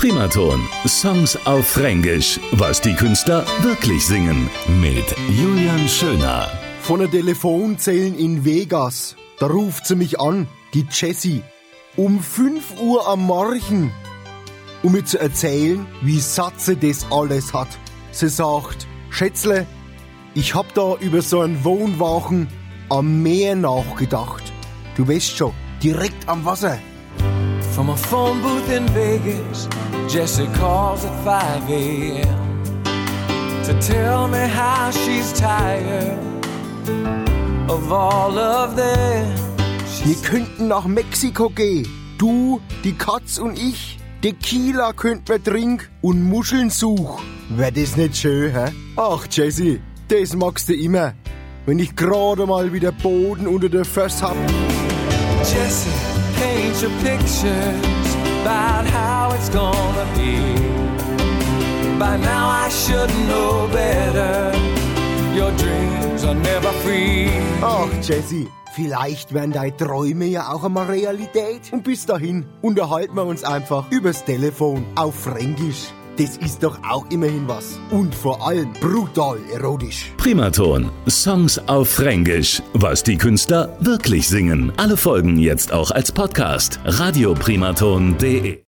Primaton. Songs auf Fränkisch. Was die Künstler wirklich singen. Mit Julian Schöner. Von der Telefonzellen in Vegas. Da ruft sie mich an, die Jessie. Um 5 Uhr am Morgen. Um mir zu erzählen, wie satt sie das alles hat. Sie sagt, Schätzle, ich hab da über so einen Wohnwagen am Meer nachgedacht. Du weißt schon, direkt am Wasser. From a phone booth in Vegas, Jessie calls at 5 a.m. to tell me how she's tired of all of them. Wir könnten nach Mexiko gehen. Du, die Katz und ich. Tequila könnten wir trinken und Muscheln suchen. Wär das nicht schön, hä? Ach, Jessie, das magst du immer. Wenn ich gerade mal wieder Boden unter der Füße hab. Paint your pictures about how it's gonna be. By now I should know better. Your dreams are never free. Ach, Jessie, vielleicht werden deine Träume ja auch einmal Realität. Und bis dahin unterhalten wir uns einfach übers Telefon auf Fränkisch. Das ist doch auch immerhin was. Und vor allem brutal erotisch. Primaton. Songs auf Fränkisch. Was die Künstler wirklich singen. Alle Folgen jetzt auch als Podcast. Radioprimaton.de